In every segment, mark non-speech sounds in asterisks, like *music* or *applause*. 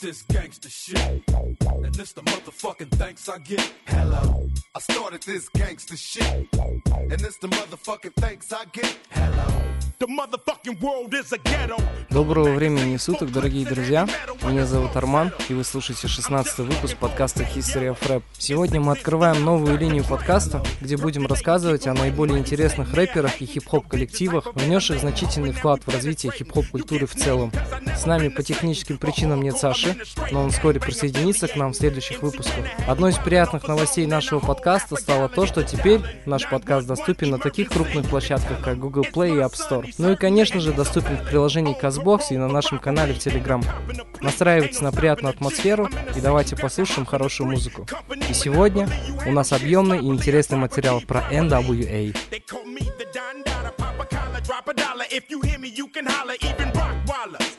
this gangster shit. And this the motherfucking thanks I get. Hello, I started this gangster shit. And this the motherfucking thanks I get. Hello. Доброго времени суток, дорогие друзья. Меня зовут Арман, и вы слушаете 16 выпуск подкаста History of Rap. Сегодня мы открываем новую линию подкаста, где будем рассказывать о наиболее интересных рэперах и хип-хоп коллективах, внесших значительный вклад в развитие хип-хоп культуры в целом. С нами по техническим причинам нет Саши, но он вскоре присоединится к нам в следующих выпусках. Одной из приятных новостей нашего подкаста стало то, что теперь наш подкаст доступен на таких крупных площадках, как Google Play и App Store. Ну и, конечно же, доступен в приложении CastBox и на нашем канале в Telegram. Настраивайтесь на приятную атмосферу и давайте послушаем хорошую музыку. И сегодня у нас объемный и интересный материал про NWA. If you hear me, you can holler, even rock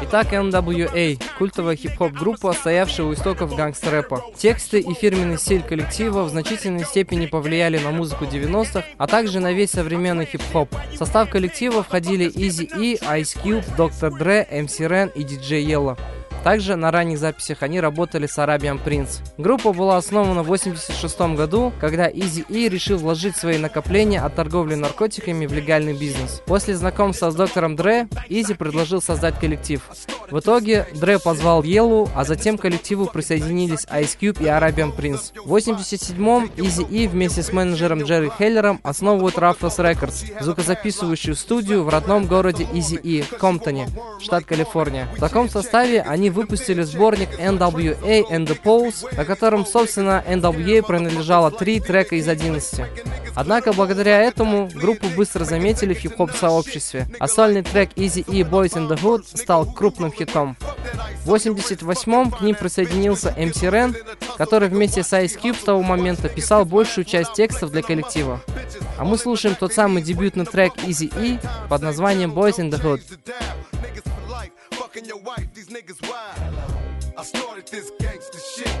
Итак, NWA – культовая хип-хоп группа, стоявшая у истоков гангстер-рэпа. Тексты и фирменный стиль коллектива в значительной степени повлияли на музыку 90-х, а также на весь современный хип-хоп. В состав коллектива входили Easy E, Ice Cube, Dr. Dre, MC Ren и DJ Yellow. Также на ранних записях они работали с Arabian Prince. Группа была основана в 1986 году, когда Easy E решил вложить свои накопления от торговли наркотиками в легальный бизнес. После знакомства с доктором Дре, Изи предложил создать коллектив. В итоге Дре позвал Yellow, а затем к коллективу присоединились Ice Cube и Arabian Prince. В 1987-м Easy E вместе с менеджером Джерри Хеллером основывают Ruffles Records, звукозаписывающую студию в родном городе Easy E, Комптоне, штат Калифорния. В таком составе они выпустили сборник NWA and the Pose, на котором, собственно, NWA принадлежало три трека из 11. Однако, благодаря этому, группу быстро заметили в хип-хоп сообществе, а сольный трек Easy E Boys in the Hood стал крупным хитом. В 88-м к ним присоединился MC Ren, который вместе с Ice Cube с того момента писал большую часть текстов для коллектива. А мы слушаем тот самый дебютный трек Easy E под названием Boys in the Hood. Fucking your wife, these niggas wild. I started this gangster shit.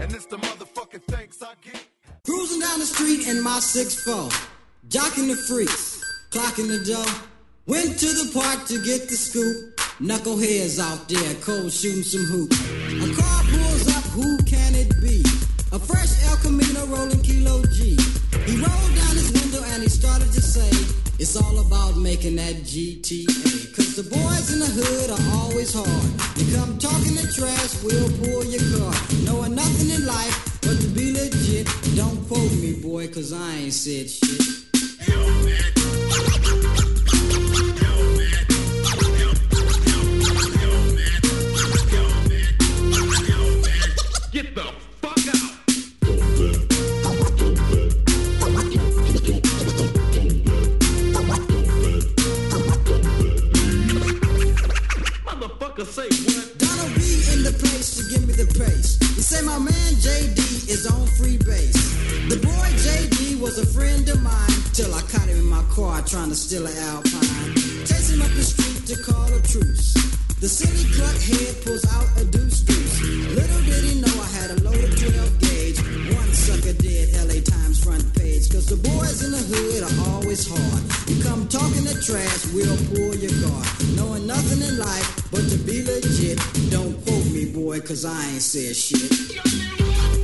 And it's the motherfucking thanks I get. Cruising down the street in my 6'4, jocking the freaks, clocking the dough. Went to the park to get the scoop. Knuckleheads out there, cold shooting some hoops. A car pulls up, who can it be? A fresh El Camino rolling Kilo G. He rolled down his It's all about making that GTA. Cause the boys in the hood are always hard. You come talking the trash, we'll pull your car. Knowing nothing in life but to be legit. Don't quote me, boy, cause I ain't said shit. Get Motherfucker say what? Donald B in the place to give me the pace. You say my man JD is on free base. The boy JD was a friend of mine till I caught him in my car trying to steal an Alpine. Chase him up the street to call a truce. The silly cluck head pulls out a deuce deuce. Little did he know I had a loaded 12 gauge. Sucker did LA Times front page. Cause the boys in the hood are always hard. You come talking the trash, we'll pull your guard. Knowing nothing in life but to be legit. Don't quote me, boy, cause I ain't said shit.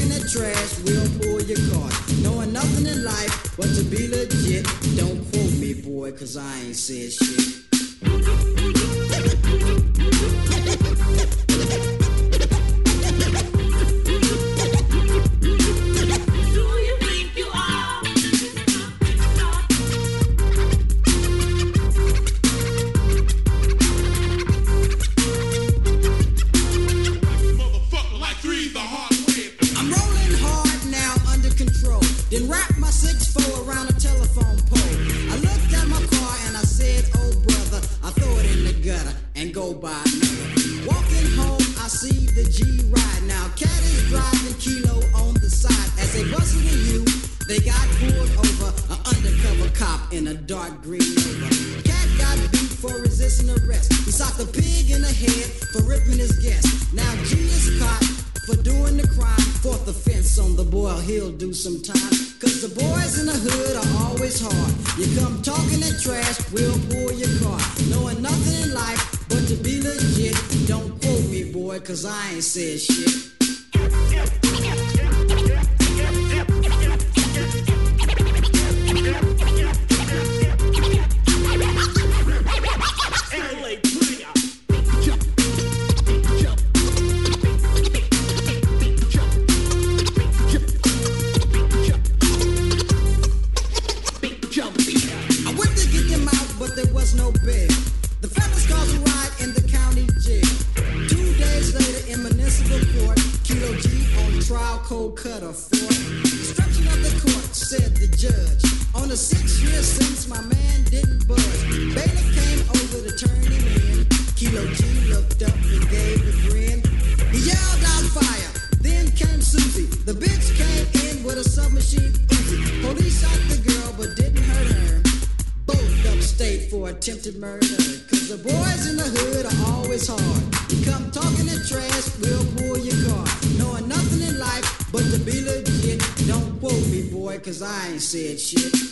Talking that trash, we'll pull your card. Knowing nothing in life but to be legit. Don't quote me, boy, cause I ain't said shit. Court, Kilo G on trial, cold cutter for destruction of the court, said the judge. On a six-year sentence, my man didn't budge. Bailiff came over to turn him in. Kilo G looked up and gave a grin. He yelled out fire. Then came Susie. The bitch came in with a submachine. Police shot the girl, for attempted murder. Cause the boys in the hood are always hard. Come talking that trash, we'll pull your car. Knowing nothing in life but to be legit. Don't quote me, boy, cause I ain't said shit.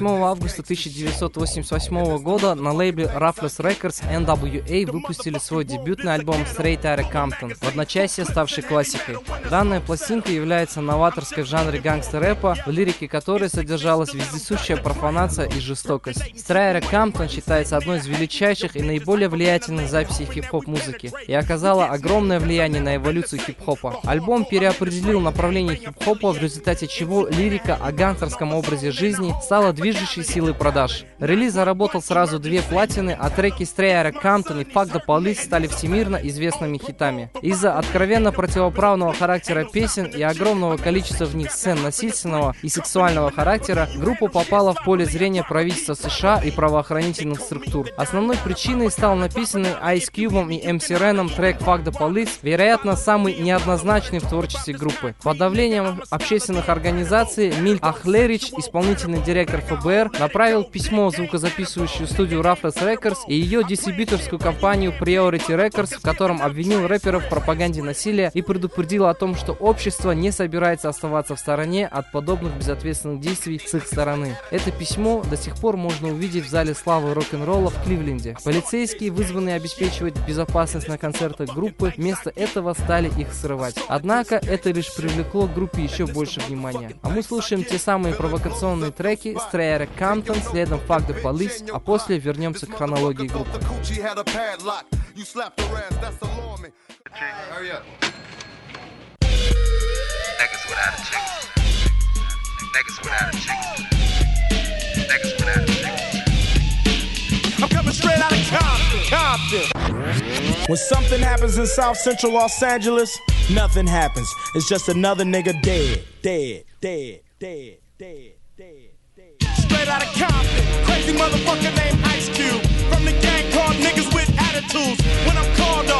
8 августа 1988 года на лейбле Roughless Records NWA выпустили свой дебютный альбом Straight Outta Compton, в одночасье ставший классикой. Данная пластинка является новаторской в жанре гангстер-рэпа, в лирике которой содержалась вездесущая профанация и жестокость. Straight Outta Compton считается одной из величайших и наиболее влиятельных записей хип-хоп музыки и оказала огромное влияние на эволюцию хип-хопа. Альбом переопределил направление хип-хопа, в результате чего лирика о гангстерском образе жизни стала движущей силой продаж. Релиз заработал сразу две платины, а треки Strayer Compton и Fuck the Police стали всемирно известными хитами. Из-за откровенно противоправного характера песен и огромного количества в них сцен насильственного и сексуального характера, группа попала в поле зрения правительства США и правоохранительных структур. Основной причиной стал написанный Ice Cube и MC Ren трек Fuck the Police, вероятно, самый неоднозначный в творчестве группы. Под давлением общественных организаций Миль Ахлерич, исполнительный директор ФБР, направил письмо в звукозаписывающую студию Roughless Records и ее дистрибьюторскую компанию Priority Records, в котором обвинил рэперов в пропаганде насилия и предупредил о том, что общество не собирается оставаться в стороне от подобных безответственных действий с их стороны. Это письмо до сих пор можно увидеть в зале славы рок-н-ролла в Кливленде. Полицейские, вызванные обеспечивать безопасность на концертах группы, вместо этого стали их срывать. Однако это лишь привлекло группе еще больше внимания. А мы слушаем те самые провокационные треки Strayer Compton, следом Fuck the Police, а после вернемся к хронологии группы. The coochie had a padlock. You slapped her ass, that's alarming. Hurry up. Niggas without a chick. Niggas without a chick. Niggas without a chick. I'm coming straight out of Compton. Compton. When something happens in South Central Los Angeles, nothing happens. It's just another nigga dead, dead, dead, dead, dead, dead, dead. Straight out of Compton, crazy motherfucker named Ice Cube. From the gang called niggas with attitudes. When I'm called off,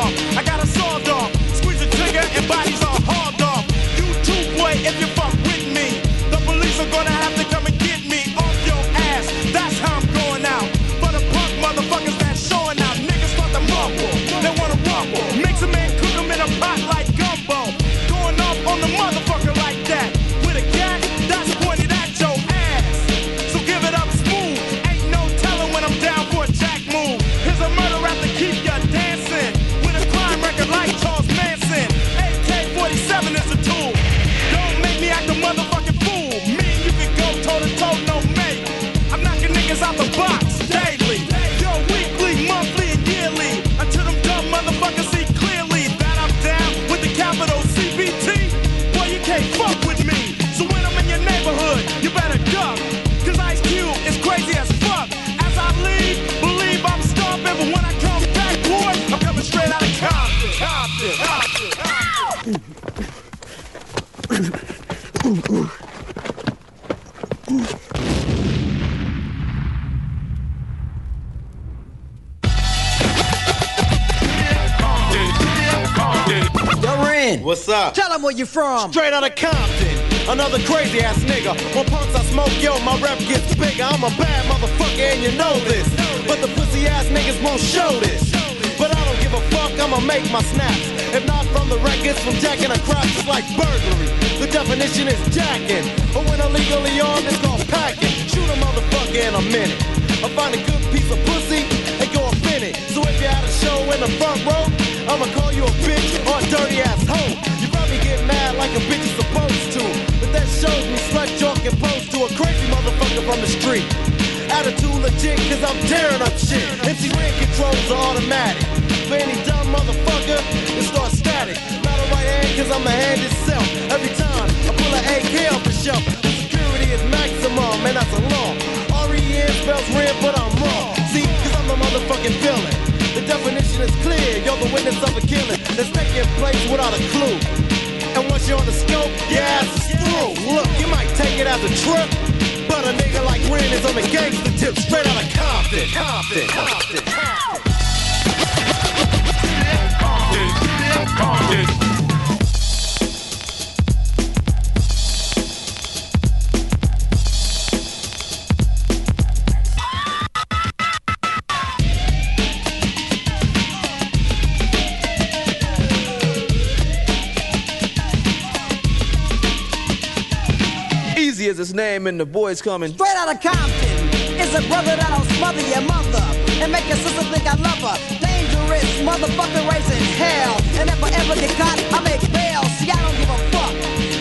you from. Straight out of Compton. Another crazy ass nigga. When punks I smoke, yo, my rep gets bigger. I'm a bad motherfucker and you know this. But the pussy ass niggas won't show this. But I don't give a fuck, I'ma make my snaps. If not from the records, from jacking a crap, it's like burglary. The definition is jacking. But when illegally armed, it's called packing. Shoot a motherfucker in a minute. I find a good piece of pussy and go in it. So if you had a show in the front row, I'ma call you a bitch or a dirty ass from the street. Attitude legit, cause I'm tearing up shit. MC Ren controls are automatic. For any dumb motherfucker, it starts static. Not a right hand, cause I'm the hand itself. Every time I pull an AK off the shelf, the security is maximum, and that's a law. R-E-N spells red, but I'm wrong. See, cause I'm the motherfucking villain. The definition is clear, you're the witness of a killing that's taking place without a clue. And once you're on the scope, your ass through. Look, you might take it as a trip, but a nigga like Ren is on the gangster tip, straight out of Compton. Compton. Compton. Compton. Easy as name and the boys coming. Straight out of Compton is a brother that'll smother your mother and make your sister think I love her. Dangerous motherfucker raising hell. And if I ever get caught, I make bail. See, I don't give a fuck.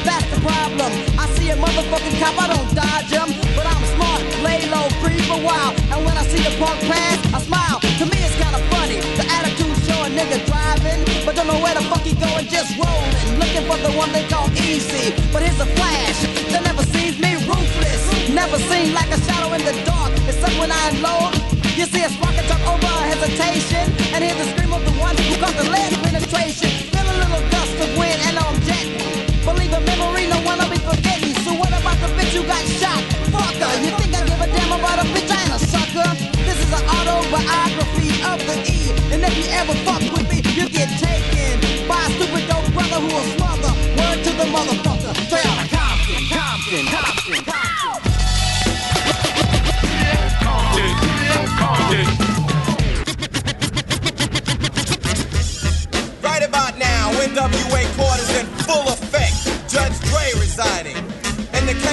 That's the problem. I see a motherfucking cop, I don't dodge him. But I'm smart, lay low, breathe a while. And when I see the punk pass, I smile. To me, it's kinda funny. The attitude show a nigga driving, but don't know where the fuck he going, just rolling. Looking for the one they call easy. But here's a flash that never sees me ruthless. Never seen like a shadow in the dark. Except when I unload. You see a spark jump over hesitation. And hear the scream of the one who caused the lead penetration. Feel a little gust of wind and I'm jetting. Believe a memory, no one will be forgetting. So what about the bitch who got shot? Fucker, you think I give a damn about a bitch? I ain't a sucker. This is an autobiography of the E. And if you ever fuck with me, you get taken by a stupid dope brother who will smother. Word to the motherfucker.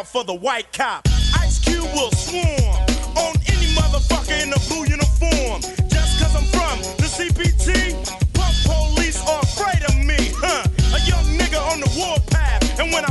Out for the white cop. Ice Cube will swarm on any motherfucker in a blue uniform. Just cause I'm from the CPT, punk police are afraid of me, huh? A young nigga on the warpath, and when I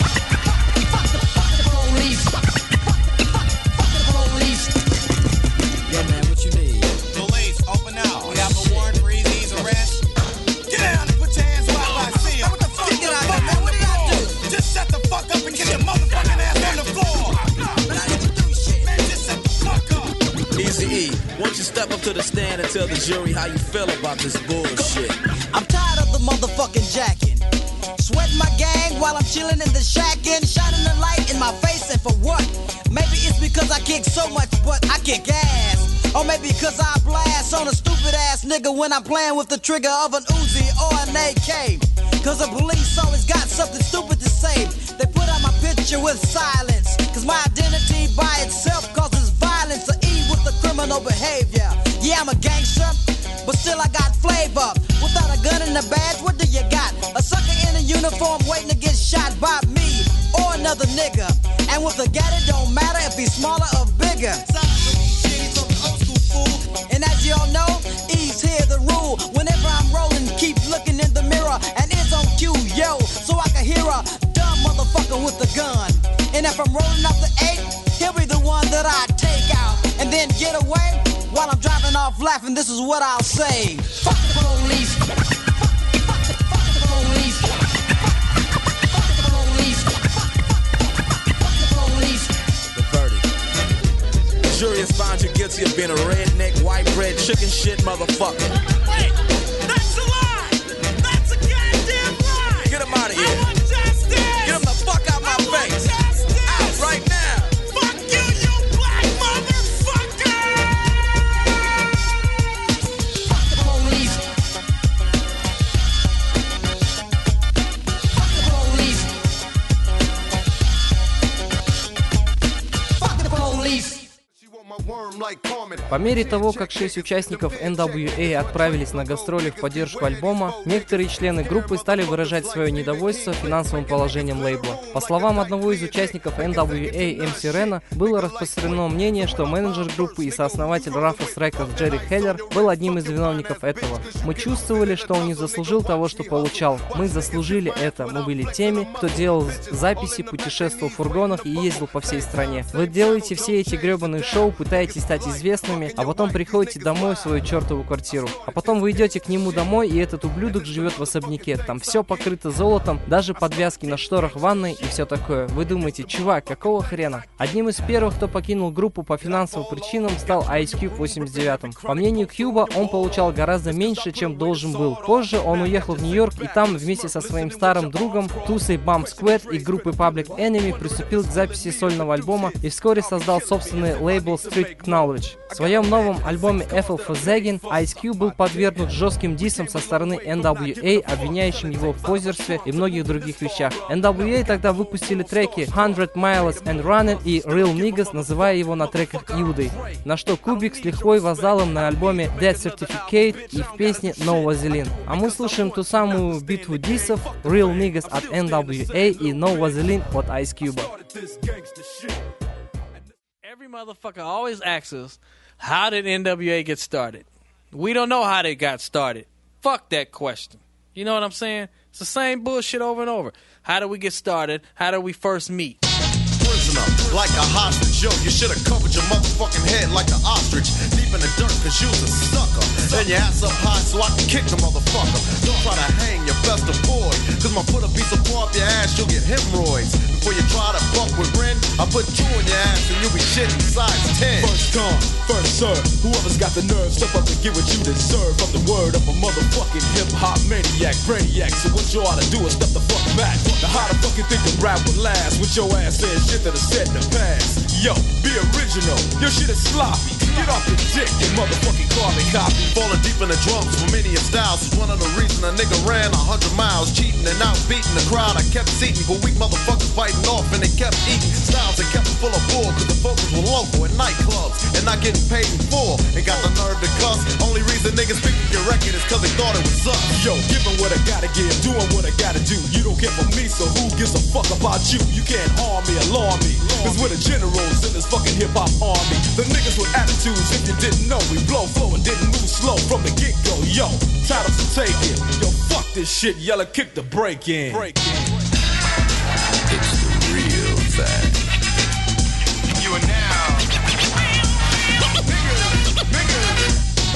step up to the stand and tell the jury how you feel about this bullshit? I'm tired of the motherfucking jacking. Sweating my gang while I'm chilling in the shack and shining the light in my face, and for what? Maybe it's because I kick so much, but I kick ass. Or maybe because I blast on a stupid ass nigga when I'm playing with the trigger of an Uzi or an AK. Cause the police always got something stupid to say. They put out my picture with silence. Cause my identity by itself causes criminal behavior. Yeah, I'm a gangster, but still I got flavor. Without a gun and a badge, what do you got? A sucker in a uniform waiting to get shot by me or another nigga. And with a gat, it don't matter if he's smaller or bigger. And as y'all know, E's here the rule. Whenever I'm rolling, keep looking in the mirror. And it's on cue, yo, so I can hear a dumb motherfucker with a gun. And if I'm rolling up the eight, get away while I'm driving off laughing. This is what I'll say. Fuck the police. Fuck the, fuck the police. Fuck the police. Fuck the police. The verdict. The jury has found you guilty of being a redneck, white bread, chicken shit motherfucker. Wait, that's a lie. That's a goddamn lie. Get him out of here. По мере того, как шесть участников NWA отправились на гастроли в поддержку альбома, некоторые члены группы стали выражать свое недовольство финансовым положением лейбла. По словам одного из участников NWA, MC Рена, было распространено мнение, что менеджер группы и сооснователь Рафас Records Джерри Хеллер был одним из виновников этого. Мы чувствовали, что он не заслужил того, что получал. Мы заслужили это. Мы были теми, кто делал записи, путешествовал в фургонах и ездил по всей стране. Вы делаете все эти гребаные шоу, пытаетесь стать известными, а потом приходите домой в свою чертову квартиру. А потом вы идете к нему домой, и этот ублюдок живет в особняке. Там все покрыто золотом, даже подвязки на шторах ванной и все такое. Вы думаете, чувак, какого хрена? Одним из первых, кто покинул группу по финансовым причинам, стал Ice Cube в 89 По мнению Кьюба, он получал гораздо меньше, чем должен был. Позже он уехал в Нью-Йорк и там вместе со своим старым другом Тусой Bump Squad и группой Public Enemy приступил к записи сольного альбома и вскоре создал собственный лейбл Street Knowledge. В своем новом альбоме Ethel for Zaggin Ice Cube был подвергнут жестким дисам со стороны NWA, обвиняющим его в позерстве и многих других вещах. NWA тогда выпустили треки 100 Miles and Running и Real Niggas, называя его на треках Иудой, на что Кубик с лихвой воздал на альбоме Dead Certificate и в песне No Vaseline. А мы слушаем ту самую битву дисов Real Niggas от NWA и No Vaseline от Ice Cube. Every motherfucker always asks us, how did NWA get started? We don't know how they got started. Fuck that question. You know what I'm saying? It's the same bullshit over and over. How did we get started? How did we first meet? prisoner, like a hostage. Yo, you should have covered your motherfucking head like an ostrich. Deep in the dirt, cause you was a sucker. And your ass up high so I can kick the motherfucker. Don't try to hang your best avoid. Cause my foot a piece of far up your ass, you'll get hemorrhoids. Before you try to fuck with Ren, I put two in your ass and you'll be shitting size 10. First come, first serve. Whoever's got the nerve, step up and get what you deserve. From the word of a motherfucking hip hop maniac, brainiac. So what you ought to do is step the fuck back. Now how the fuck you think the rap would last with your ass saying shit that is said in the past? Yo, be original. Your shit is sloppy. Get off your dick, you motherfucking carbon copy. Falling deep in the drums for many of styles is one of the reasons a nigga ran a hundred miles, cheating and out beating the crowd. I kept seating, but weak motherfuckers fighting off and they kept eating. Styles that kept full of bull, cause the focus were local and nightclubs and not getting paid in full. And got the nerve to cuss. Only reason niggas picked your record is cause they thought it was up Yo, giving what I gotta give, doing what I gotta do. You don't care for me, so who gives a fuck about you? You can't harm me, alarm me. Cause we're the generals in this fucking hip hop army. The niggas with attitudes, if you didn't know, we blow flow and didn't move slow from the get go. Yo, titles to take it. Yo, fuck this shit, yella, kick the break in. Break in. Thing. You are now.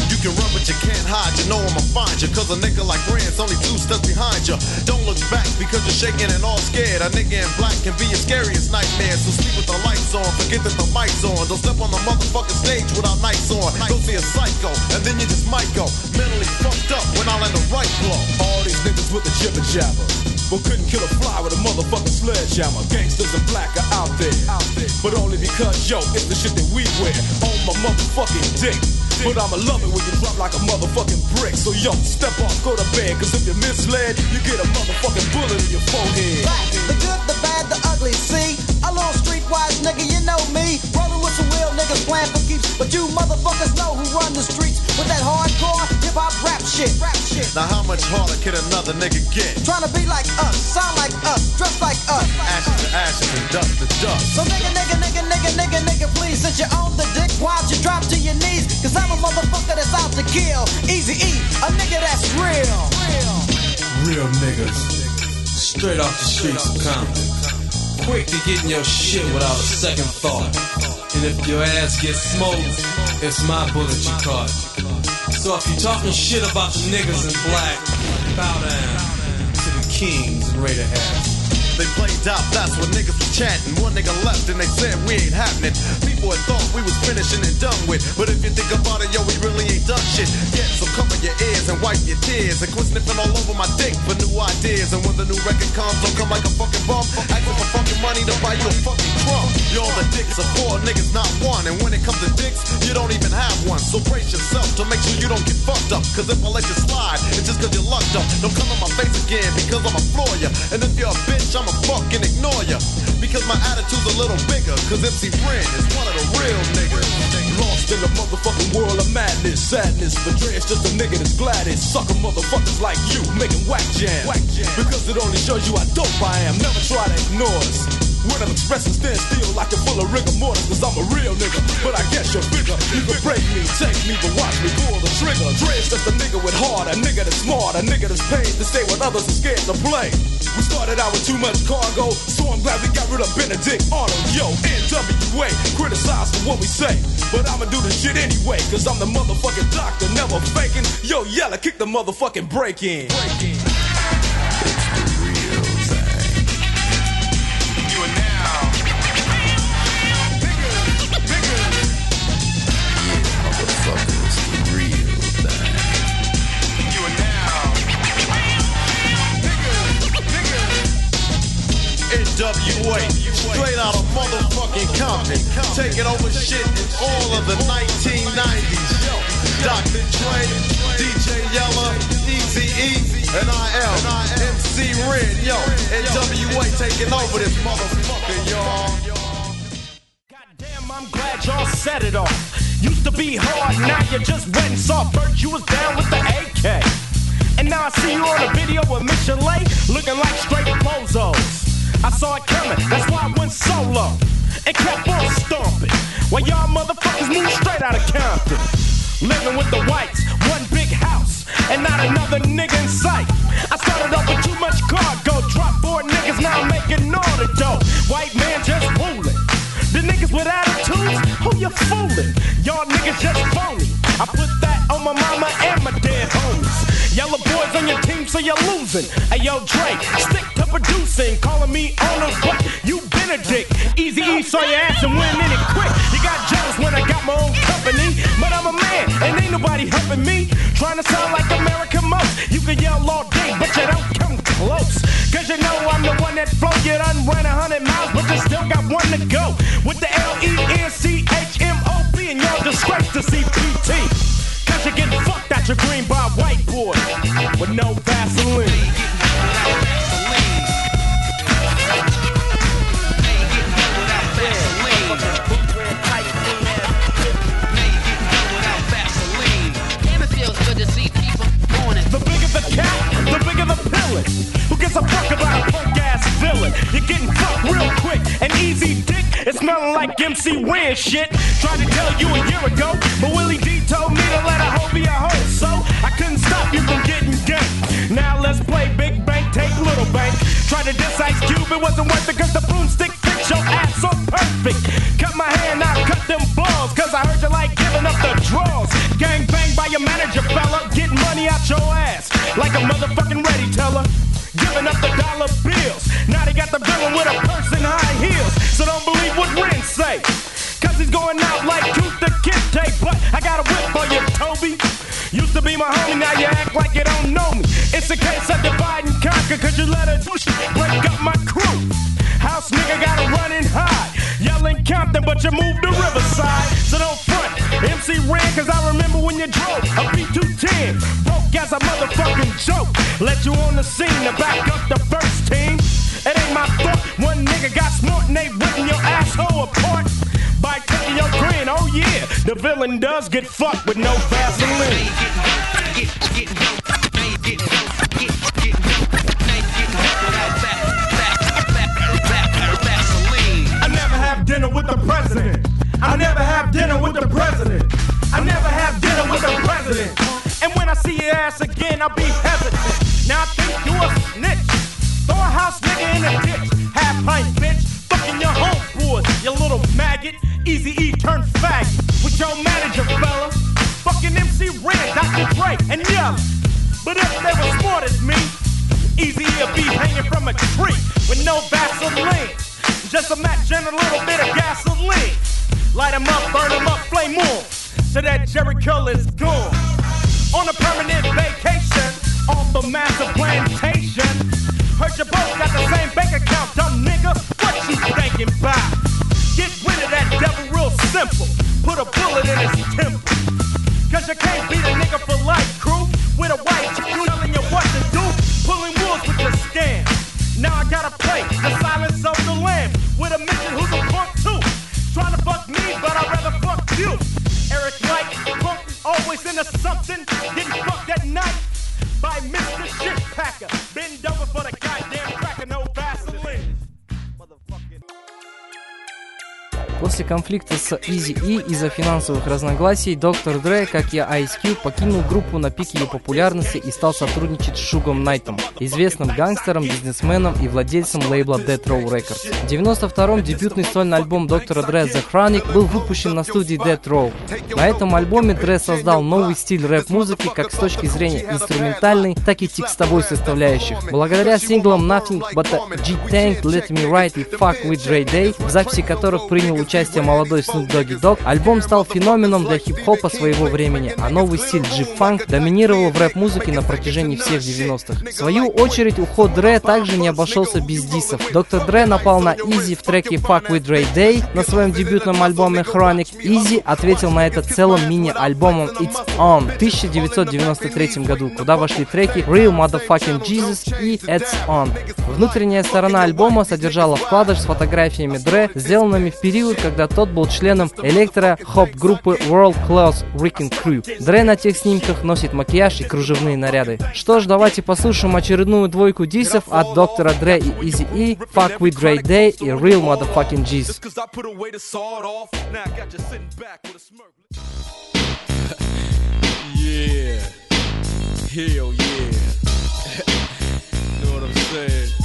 You can run, but you can't hide. You know I'ma find you. Cause a nigga like Rand's only two steps behind you. Don't look back because you're shaking and all scared. A nigga in black can be your scariest nightmare. So sleep with the lights on. Forget that the mic's on. Don't step on the motherfucking stage without nights on. Go see a psycho, and then you just might go mentally fucked up when I land the right blow. All these niggas with the jibber jabber. But couldn't kill a fly with a motherfucking sledgehammer. Gangsters and black are out there. But only because, yo, it's the shit that we wear on my motherfucking dick. But I'ma love it when you drop like a motherfucking brick. So yo, step off, go to bed. Cause if you're misled, you get a motherfucking bullet in your forehead. The good, the bad, the ugly. See, a little streetwise nigga, you know me. Some real niggas, playing for keeps. But you motherfuckers know who run the streets with that hardcore hip hop rap shit. Rap shit. Now how much harder can another nigga get? Trying to be like us, sound like us, dress like us. Ashes to ashes and dust to dust. So nigga, nigga, nigga, nigga, nigga, nigga, please, since you own the dick, why'd you drop to your knees? Cause I'm a motherfucker that's out to kill. Easy E, a nigga that's real. Real. Real niggas. Straight off the streets of Compton. Quick to getting your shit without a second thought. And if your ass gets smoked, it's my bullet you caught. So if you talking shit about the niggas in black, bow down to the kings and Raider. They played out, that's what niggas was chanting. One nigga left and they said we ain't happening. People had thought we was finishing and done with. But if you think about it, yo, we really ain't done shit yet. So cover your ears and wipe your tears. And quit sniffing all over my dick for new ideas. And when the new record comes, don't come like a fucking bum. Asking for fucking money to buy you a fucking trunk. You're the dicks of poor niggas, not one. And when it comes to dicks, you don't even have one. So brace yourself to make sure you don't get fucked up. Cause if I let you slide, it's just cause you're lucked up. Don't come in my face again because I'ma floor ya. And if you're a bitch, I'ma fucking ignore ya. Because my attitude's a little bigger. Cause MC Ren is one of the real niggas. Lost in the motherfucking world of madness, sadness. But Dre's just a nigga that's glad it sucker motherfuckers like you making whack jam. Because it only shows you how dope I am. Never try to ignore us. When I'm expressing, stand still like you're full of rigor mortis. Cause I'm a real nigga, but I guess you're bigger. You can break me, take me, but watch me pull the trigger. Dre's just a nigga with heart, a nigga that's smart, a nigga that's paid to stay what others are scared to play. We started out with too much cargo, so I'm glad we got rid of Benedict Arnold. Yo, NWA, criticize for what we say. But I'ma do the shit anyway, cause I'm the motherfucking doctor, never faking. Yo, yella, kick the motherfucking break in. Break in. Motherfucking Compton, taking over shit in all of the 1990s. Yo, Dr. Dre, DJ Yella, Easy E, and I am MC Ren. Yo, NWA taking over this motherfucker, y'all. Damn, I'm glad y'all set it off. Used to be hard, now you just wet and soft. First you was down with the AK. And now I see you on a video with Lay, looking like straight bozos. I saw it coming, that's why I went solo. And kept on stomping. While y'all motherfuckers moved straight out of Compton. Living with the whites, one big house, and not another nigga in sight. I started off with too much cargo, dropped four niggas, now I'm making all the dough. White man just ruling. The niggas with attitudes, who you fooling? Y'all niggas just phony. I put that on my mama and my dead homies. Yella boys on your team, so you're losing. Hey yo, Dre, stick to producing, calling me owner, but you Benedict. Easy E saw your ass and went in it quick. You got jealous when I got my own company, but I'm a man and ain't nobody helping me. Trying to sound like American most. You can yell all day, but you don't come close. Cause you know I'm the one that flow. You done ran a hundred miles, but you still got one to go. With the L-E-N-C-H-M-O-B and y'all disgrace to CPT. Your green by a white boy with no like MC Win shit. Tried to tell you a year ago, but Willie D told me to let a hoe be a hoe. So I couldn't stop you from getting ganked. Now let's play Big Bank, take Little Bank. Try to diss Ice Cube, it wasn't worth it cause the broomstick fits your ass so perfect. Cut my hand, I cut them balls, cause I heard you like giving up the draws. Gang bang by your manager, fella. Getting money out your ass like a motherfucking ready teller. Giving up the dollar bills. Now they got the villain with a purse and high heels. So don't believe. He's going out like Tooth the Kid tape, But I got a whip for you, Toby. Used to be my homie, now you act like you don't know me. It's a case of divide and conquer, cause you let a douche break up my crew. House nigga gotta run and hide. Yelling Compton, but you moved to Riverside. So don't front. MC Ren, cause I remember when you drove a B210. Broke as a motherfucking joke. Let you on the scene to back up the first team. It ain't my fault. One nigga got smart and they ripping your asshole apart. Yeah, the villain does get fucked with no Vaseline. I never have dinner with the president. I never have dinner with the president. I never have dinner with the president. And when I see your ass again, I'll be hesitant. Now I think you a snitch. Throw a house nigga in a ditch. But if they were smart as me, easy to be hanging from a tree with no Vaseline. Just imagine a little bit of gasoline. Light 'em up, burn 'em up, flame on. So that Jericho is gone. On a permanent vacation, off the massive plantation. Heard your both got the same bank account, dumb nigga. What you thinking about? Get rid of that devil real simple. Put a bullet in his temple. Cause you can't beat a nigga for life, crew. With a white you telling you what to do. Pulling wolves with your scam. Now I gotta play the silence of the lamb. With a mission who's a punk too. Trying to fuck me, but I'd rather fuck you. Eric Wright, punk, is always into something. После конфликта с Easy E из-за финансовых разногласий, Доктор Дре, как и Ice Cube, покинул группу на пике ее популярности и стал сотрудничать с Шугом Найтом, известным гангстером, бизнесменом и владельцем лейбла Death Row Records. В 92-м дебютный сольный альбом Доктора Дре The Chronic был выпущен на студии Death Row. На этом альбоме Дре создал новый стиль рэп-музыки как с точки зрения инструментальной, так и текстовой составляющих. Благодаря синглам Nothing But a G-Tank, Let Me Ride и Fuck With Dre Day, в записи которых принял участие молодой Snoop Doggy Dogg, альбом стал феноменом для хип-хопа своего времени, а новый стиль G-Funk доминировал в рэп-музыке на протяжении всех 90-х. В свою очередь, уход Дре также не обошелся без дисов. Доктор Дре напал на Изи в треке Fuck With Dre Day на своем дебютном альбоме Chronic. Изи ответил на это целым мини-альбомом It's On в 1993 году, куда вошли треки Real Motherfucking Jesus и It's On. Внутренняя сторона альбома содержала вкладыш с фотографиями Дре, сделанными в период, когда тот был членом электро-хоп-группы World Class Wrecking Crew. Дре на тех снимках носит макияж и кружевные наряды. Что ж, давайте послушаем очередную двойку дисов от Доктора Дре и Easy E, Fuck With Dre Day и Real Motherfucking smirk. Yeah. Hell yeah. know what I'm saying?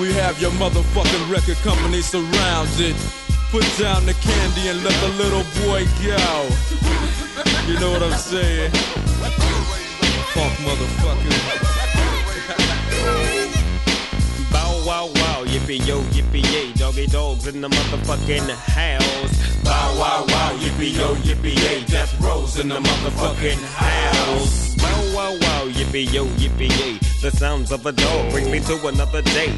We have your motherfucking record company surrounded. Put down the candy and let the little boy go. You know what I'm saying? Funk motherfucker. Bow wow wow, yippee yo, yippee yay, doggy dogs in the motherfucking house. Bow wow wow, yippee yo, yippee yay, death rows in the motherfucking house. Bow wow wow, yippee yo, yippee yay, the sounds of a dog bring me to another day.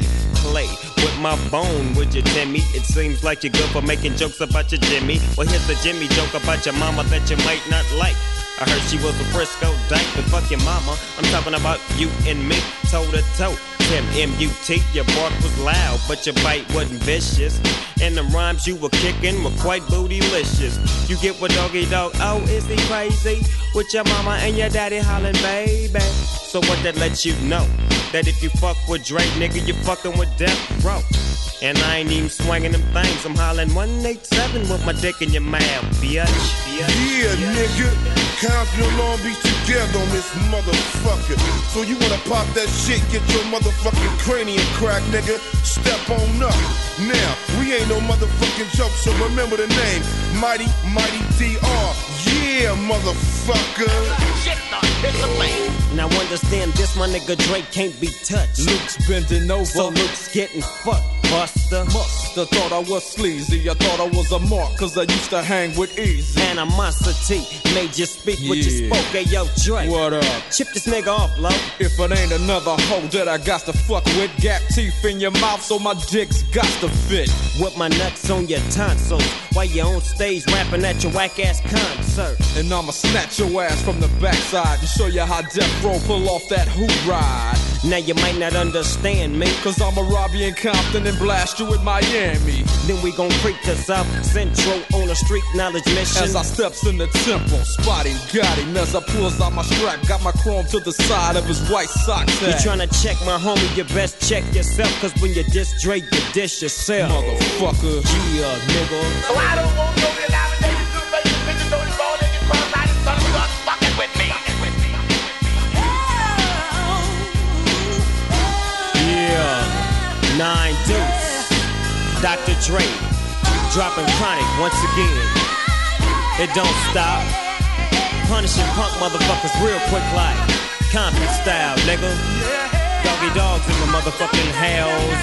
Play with my bone, would you, Timmy? It seems like you're good for making jokes about your Jimmy. Well, here's the Jimmy joke about your mama that you might not like. I heard she was a Frisco dyke, but fuck your mama. I'm talking about you and me, toe to toe. Tim M-U-T, your bark was loud, but your bite wasn't vicious. And the rhymes you were kicking were quite bootylicious. You get what doggy dog, oh, is he crazy? With your mama and your daddy hollering, baby. So what that lets you know? That if you fuck with Dre, nigga, you fucking with Death Row. And I ain't even swinging them things. I'm hollering 187 with my dick in your mouth, bitch. bitch. Yeah, nigga. Compton and Long Beach together on this motherfucker. So you wanna pop that shit, get your motherfucking cranium crack, nigga. Step on up. Now, we ain't no motherfucking joke, so remember the name. Mighty, Mighty DR. Yeah, motherfucker. Now understand this, my nigga Dre can't be touched. Luke's bending over. So Luke's getting fucked. Buster. Musta thought I was sleazy. I thought I was a mark, cause I used to hang with Eazy. Animosity made you speak what you spoke. Hey, yo, Dre. What up? Chip this nigga off, low. If it ain't another hoe that I got to fuck with, gap teeth in your mouth so my dick's got to fit. With my nuts on your tonsils. While you on stage rapping at your whack ass concert. And I'ma snatch your ass from the backside and show you how Death Row pull off that hoot ride. Now you might not understand me. Cause I'ma rob you in Compton and blast you in Miami. Then we gon' creep to South Central on a street knowledge mission. As I steps in the temple, spotty got him as I pulls out my strap, got my chrome to the side of his white socks. You tryna check my homie, you best check yourself. Cause when you diss Dre, you dish yourself. Motherfucker. Yeah, nigga. So I don't want no denomination to make the bitches don't involve any crimes. I just thought it was fucking with me. Yeah, nine deuce. Dr. Dre, dropping chronic once again. It don't stop. Punishing punk motherfuckers real quick like Compton style, nigga. Doggy dogs in the motherfucking house.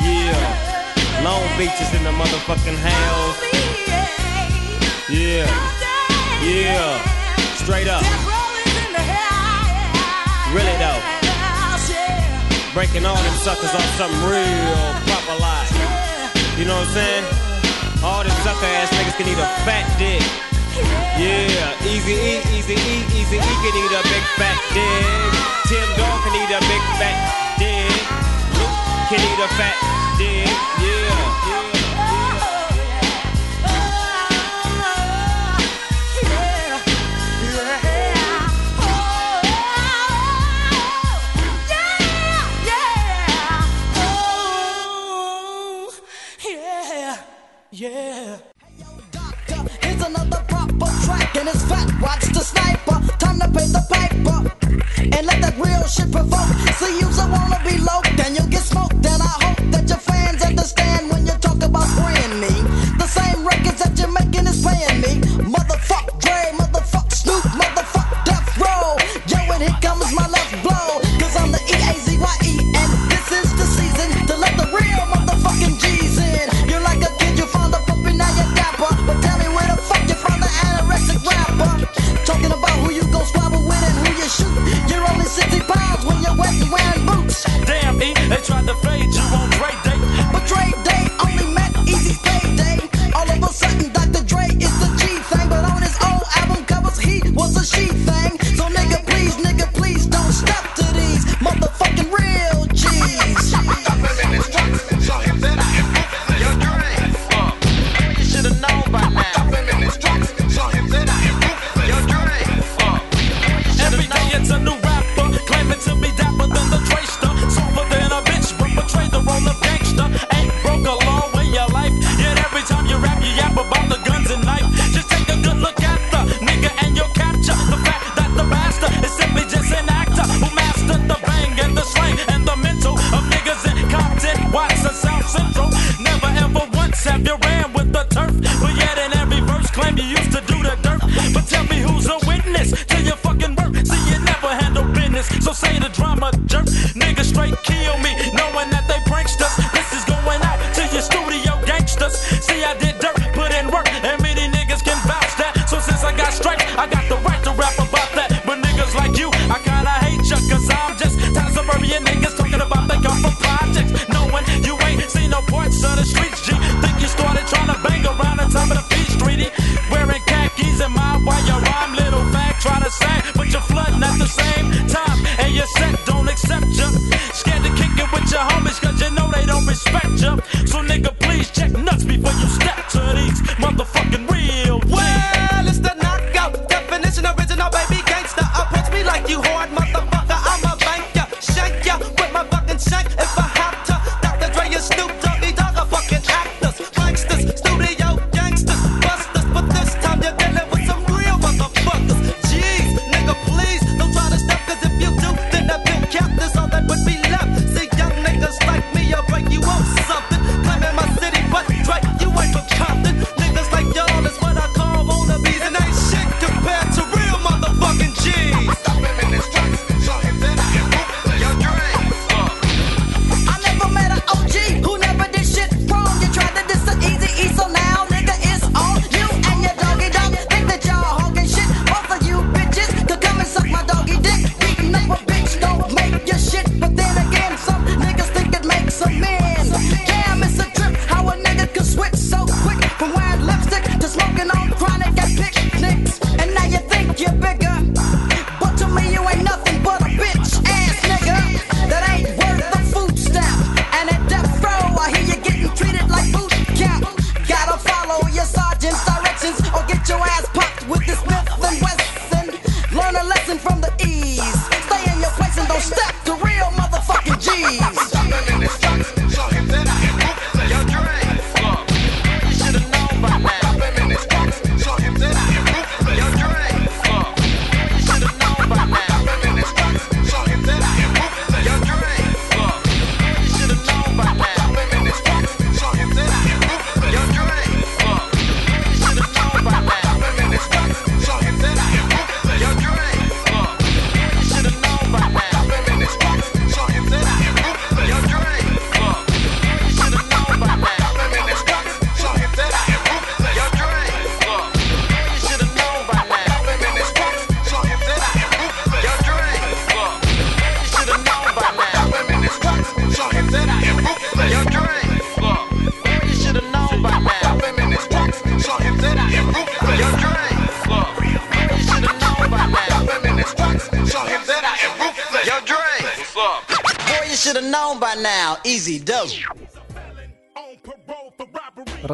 Yeah. Long Beach is in the motherfucking house. Yeah. Yeah. Straight up. Really though. Breaking all them suckers off something real proper like. You know what I'm saying? All them sucker ass niggas can eat a fat dick. Yeah, easy E, easy E, easy E can eat a big fat dick. Tim Dog can eat a big fat dick. Luke can eat a fat dick. Yeah, yeah. Pay the piper. And let that real shit provoke. See you's a wanna be low, then you'll get smoked. And I hope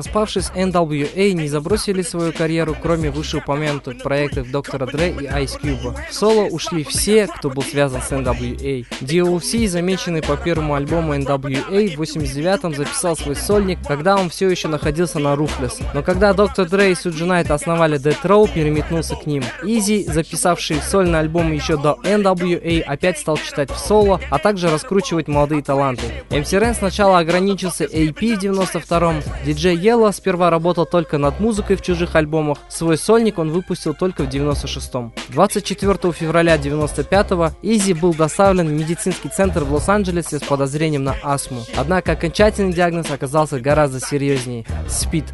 Распавшись, NWA не забросили свою карьеру, кроме вышеупомянутых проектов Доктора Дре и Ice Cube. В соло ушли все, кто был связан с NWA. DOC, замеченный по первому альбому NWA, в 89-м записал свой сольник, когда он все еще находился на Ruthless. Но когда Доктор Дре и Суджи Найт основали Death Row, переметнулся к ним. Изи, записавший сольный альбом еще до NWA, опять стал читать в соло, а также раскручивать молодые таланты. MC Ren сначала ограничился AP в 92-м, диджей Yellow сперва работал только над музыкой в чужих альбомах, свой сольник он выпустил только в 96-м. 24 февраля 95-го Изи был доставлен в медицинский центр в Лос-Анджелесе с подозрением на астму. Однако окончательный диагноз оказался гораздо серьезнее – СПИД.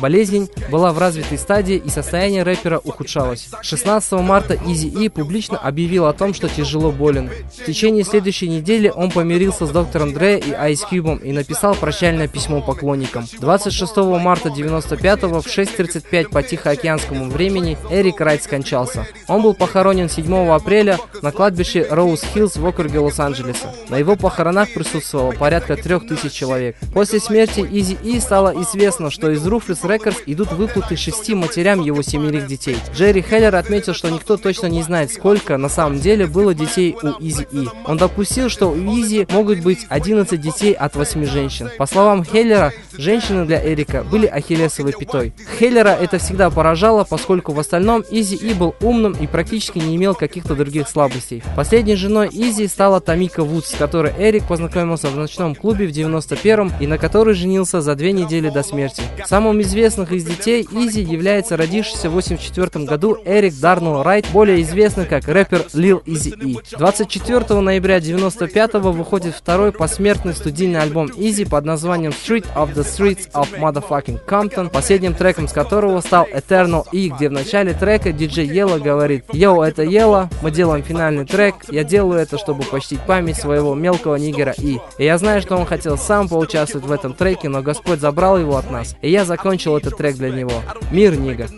Болезнь была в развитой стадии и состояние рэпера ухудшалось. 16 марта Изи И публично объявил о том, что тяжело болен. В течение следующей недели он помирился с доктором Дре и Ice Cube и написал прощальное письмо поклонникам. 26 марта 95 в 6.35 по Тихоокеанскому времени Эрик Райт скончался. Он был похоронен 7 апреля на кладбище Роуз Хиллз в округе Лос-Анджелеса. На его похоронах присутствовало порядка 3000 человек. После смерти Изи И стало известно, что из Ruthless Records идут выплаты шести матерям его семерых детей. Джерри Хеллер отметил, что никто точно не знает, сколько на самом деле было детей у Изи И. Он допустил, что у Изи могут быть 11 детей от 8 женщин. По словам Хеллера, женщины для Эрика были ахиллесовой пятой. Хеллера это всегда поражало, поскольку в остальном Изи И был умным и практически не имел каких-то других слабостей. Последней женой Изи стала Тамика Вудс, с которой Эрик познакомился в ночном клубе в 91-м и на которой женился за две недели до смерти. Самым известным из детей Изи является родившийся в 84 году Эрик Дарнелл Райт, более известный как рэпер Lil Изи И. 24 ноября 95 выходит второй посмертный студийный альбом Изи под названием Street of the Streets of Motherfucking Compton, последним треком с которого стал Eternal E, где в начале трека диджей Ела говорит «Йоу, это Ела, мы делаем финальный трек, я делаю это, чтобы почтить память своего мелкого нигера И». И я знаю, что он хотел сам поучаствовать в этом треке, но Господь забрал его от нас, и я закончил этот трек для него. Мир, Нига.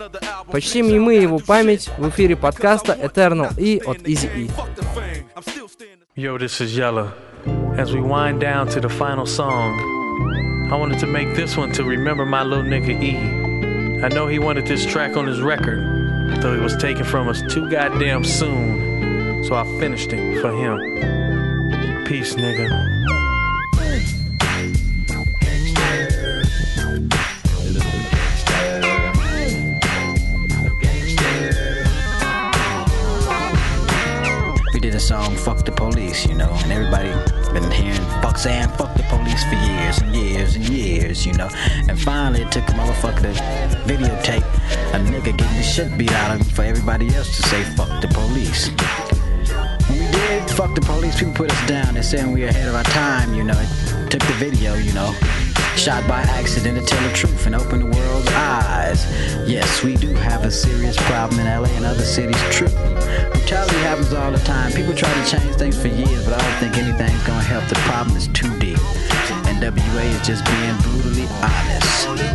Почтим и мы его память в эфире подкаста Eternal E от Easy E. Yo, this is Yella. As we wind down to the final song, I wanted to make this one to remember my little nigga E. I know he wanted this track on his record, though it was taken from us too goddamn soon, so I finished it for him. Peace, nigga. We did a song, Fuck the Police, you know, and everybody been hearing fuck saying fuck the police for years and years and years, you know. And finally it took a motherfucker to videotape a nigga getting the shit beat out of him for everybody else to say fuck the police. When we did fuck the police, people put us down. They're saying we ahead of our time, you know. Took the video, you know. Shot by accident to tell the truth and open the world's eyes. Yes, we do have a serious problem in LA and other cities, true. Brutality happens all the time. People try to change things for years, but I don't think anything's gonna help. The problem is too deep. NWA is just being brutally honest.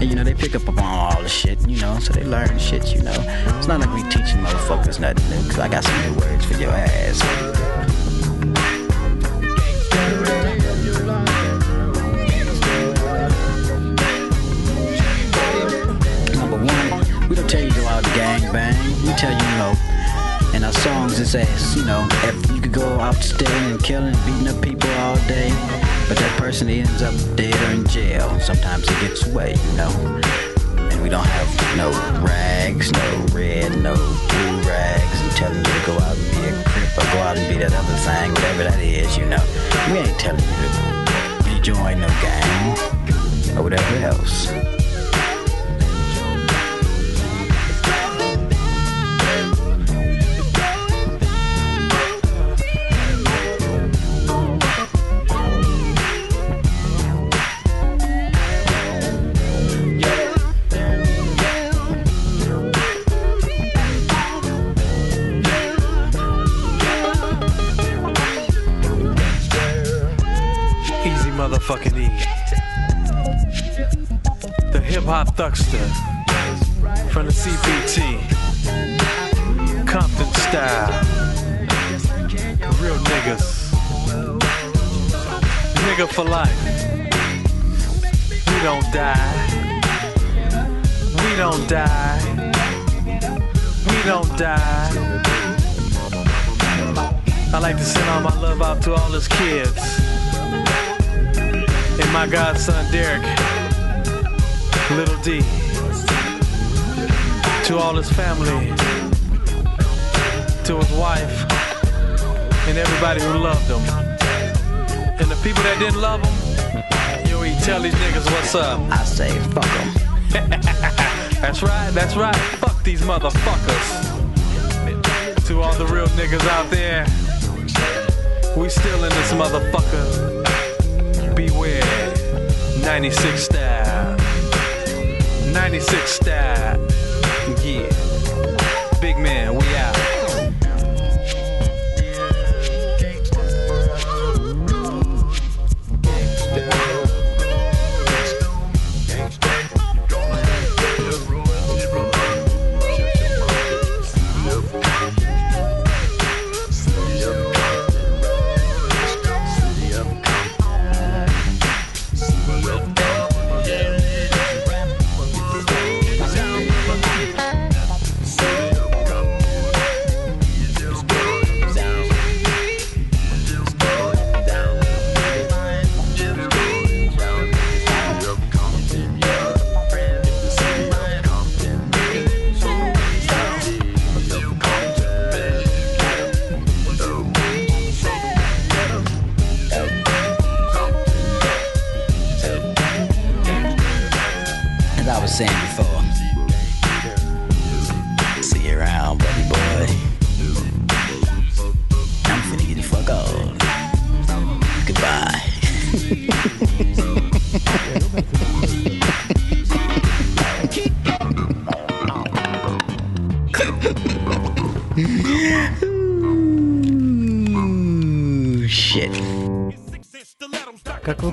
And you know, they pick up on all the shit, you know, so they learn shit, you know. It's not like we teaching motherfuckers nothing new, cause I got some new words for your ass. Number one, we don't tell you to go out and gang bang. We tell you, you know, in our songs it says, you know, if you could go out stealing and killing beating up people all day, but that person ends up dead or in jail. Sometimes it gets away, you know. And we don't have no rags, no red, no blue rags, and telling you to go out and be a crip or go out and be that other thing, whatever that is, you know. We ain't telling you to join no gang or whatever else. Motherfucking E. The hip hop thuckster from the CPT. Compton style. Real niggas. Nigga for life. We don't die. We don't die. We don't die. I like to send all my love out to all his kids. And my godson Derek, little D. To all his family, to his wife, and everybody who loved him. And the people that didn't love him, yo, he tell these niggas what's up. I say, fuck them. *laughs* that's right, that's right. Fuck these motherfuckers. To all the real niggas out there, we still in this motherfucker. Beware. 96 style. 96 style. Yeah. Big man,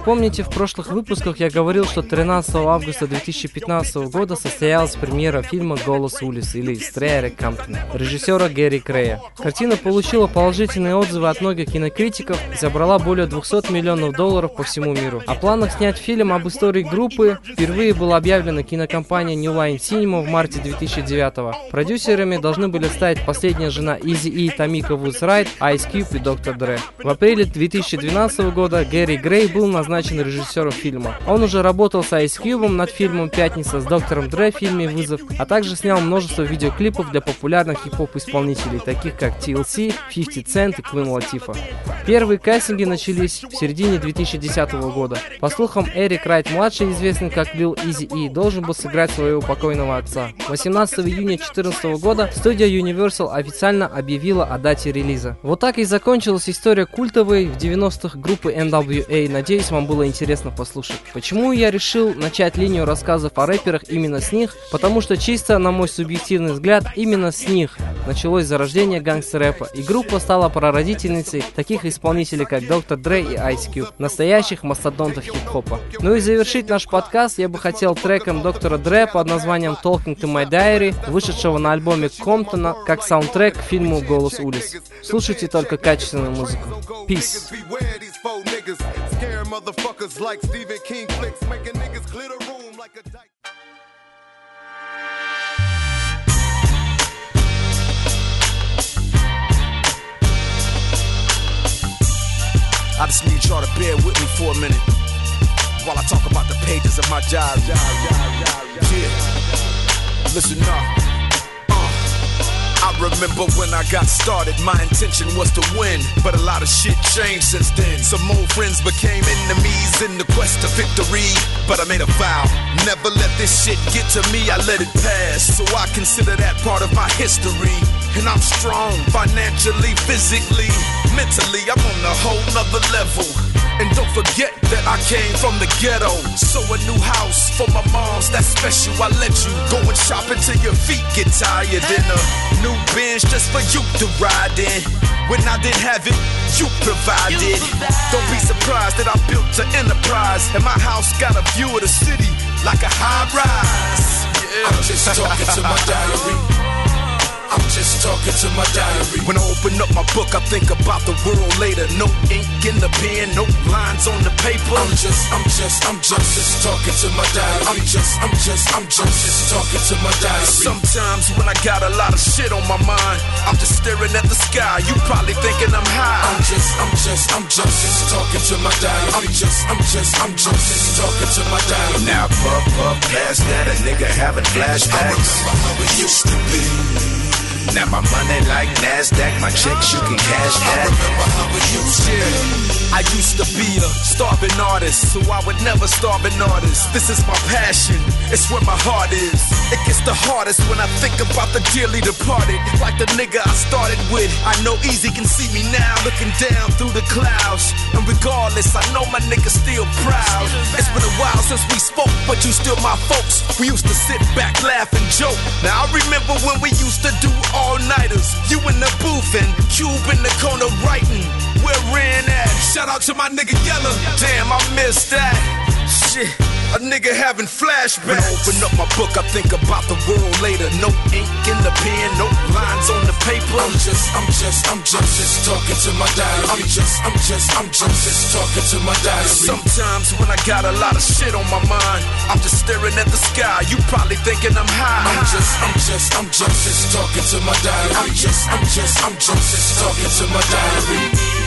помните, в прошлых выпусках я говорил, что 13 августа 2015 года состоялась премьера фильма «Голос улиц» или «Стрея Камптона» режиссера Гэри Крея. Картина получила положительные отзывы от многих кинокритиков и собрала более 200 миллионов долларов по всему миру. О планах снять фильм об истории группы впервые было объявлено кинокомпанией New Line Cinema в марте 2009 -го. Продюсерами должны были стать последняя жена Изи И Тамика Вудс Райт, Ice Cube и Доктор Дре. В апреле 2012 года Гэри Грей был назначен режиссером фильма. Он уже работал с Ice Cube над фильмом «Пятница» с доктором Дре в фильме «Вызов», а также снял множество видеоклипов для популярных хип-хоп исполнителей, таких как TLC, 50 Cent и Queen Latifah. Первые кастинги начались в середине 2010 года. По слухам, Эрик Райт-младший, известный как Lil Easy E, должен был сыграть своего покойного отца. 18 июня 2014 года студия Universal официально объявила о дате релиза. Вот так и закончилась история культовой в 90-х группы NWA. Надеюсь, вам было интересно послушать. Почему я решил начать линию рассказов о рэперах именно с них? Потому что чисто, на мой субъективный взгляд, именно с них началось зарождение гангстер-рэпа, и группа стала прародительницей таких исполнителей, как Доктор Дре и Ice Cube, настоящих мастодонтов хип-хопа. Ну и завершить наш подкаст я бы хотел треком Доктора Дре под названием Talking to My Diary, вышедшего на альбоме Комптона, как саундтрек к фильму «Голос улиц». Слушайте только качественную музыку. Peace. Beware these four niggas. Scare motherfuckers like Stephen King flicks, making niggas clear the room like a dyke. I just need y'all to bear with me for a minute while I talk about the pages of my diary. Yeah, listen up. I remember when I got started, my intention was to win. But a lot of shit changed since then. Some old friends became enemies in the quest to victory. But I made a vow, never let this shit get to me. I let it pass, so I consider that part of my history. And I'm strong financially, physically, mentally. I'm on a whole nother level. And don't forget that I came from the ghetto. So a new house for my moms, that's special. I let you go and shop until your feet get tired. And a new Benz just for you to ride in. When I didn't have it, you provided. Don't be surprised that I built an enterprise. And my house got a view of the city like a high rise. Yeah. I'm just talking to my diary. I'm just talking to my diary. When I open up my book, I think about the world later. No ink in the pen, no lines on the paper. I'm just, I'm just, I'm just, just talking to my diary. I'm just, I'm just, I'm just, just talking to my diary. Sometimes when I got a lot of shit on my mind, I'm just staring at the sky. You probably thinking I'm high. I'm just, I'm just, I'm just, just talking to my diary. I'm just, I'm just, I'm just, just talking to my diary. Now puff, puff, past that, a nigga having flashbacks. I remember how it used to be. Now my money like Nasdaq, my checks you can cash that. I remember how it used to be. I used to be a starving artist, so I would never starve an artist. This is my passion, it's where my heart is. It gets the hardest when I think about the dearly departed. Like the nigga I started with. I know Eazy can see me now, looking down through the clouds. And regardless, I know my nigga still proud. It's been a while since we spoke, but you still my folks. We used to sit back, laugh, and joke. Now I remember when we used to do all nighters. You in the booth and Cube in the corner writing. Ren at? Shout out to my nigga Yella. Damn, I missed that. Shit. A nigga having flashbacks. When I open up my book, I think about the world later. No ink in the pen, no lines on the paper. I'm just, I'm just, I'm just, just talking to my diary. I'm just, I'm just, I'm just, just talking to my diary. Sometimes when I got a lot of shit on my mind, I'm just staring at the sky. You probably thinking I'm high. I'm just, I'm just, I'm just, just talking to my diary. I'm just, I'm just, I'm just, just talking to my diary.